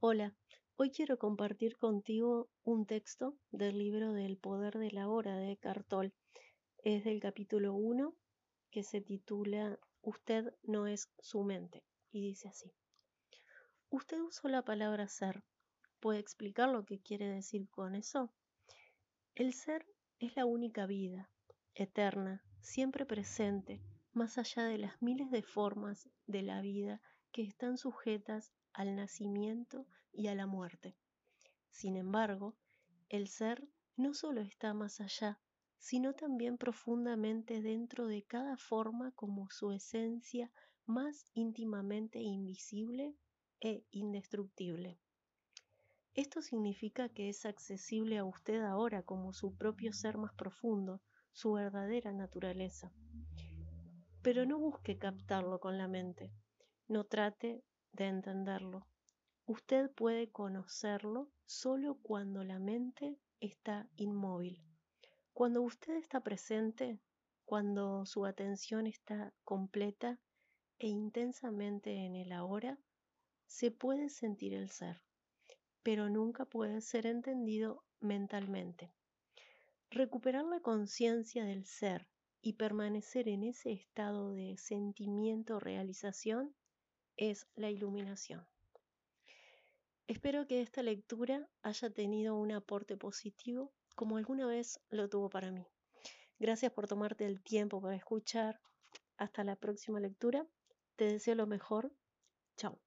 Hola, hoy quiero compartir contigo un texto del libro del poder de la hora de Cartol. Es del capítulo 1 que se titula Usted no es su mente y dice así. Usted usó la palabra ser. ¿Puede explicar lo que quiere decir con eso? El ser es la única vida, eterna, siempre presente, más allá de las miles de formas de la vida que están sujetas al nacimiento y a la muerte. Sin embargo, el ser no solo está más allá, sino también profundamente dentro de cada forma como su esencia más íntimamente invisible e indestructible. Esto significa que es accesible a usted ahora como su propio ser más profundo, su verdadera naturaleza. Pero no busque captarlo con la mente, no trate de entenderlo. Usted puede conocerlo solo cuando la mente está inmóvil. Cuando usted está presente, cuando su atención está completa e intensamente en el ahora, se puede sentir el ser, pero nunca puede ser entendido mentalmente. Recuperar la conciencia del ser y permanecer en ese estado de sentimiento-realización es la iluminación. Espero que esta lectura haya tenido un aporte positivo como alguna vez lo tuvo para mí. Gracias por tomarte el tiempo para escuchar. Hasta la próxima lectura. Te deseo lo mejor. Chao.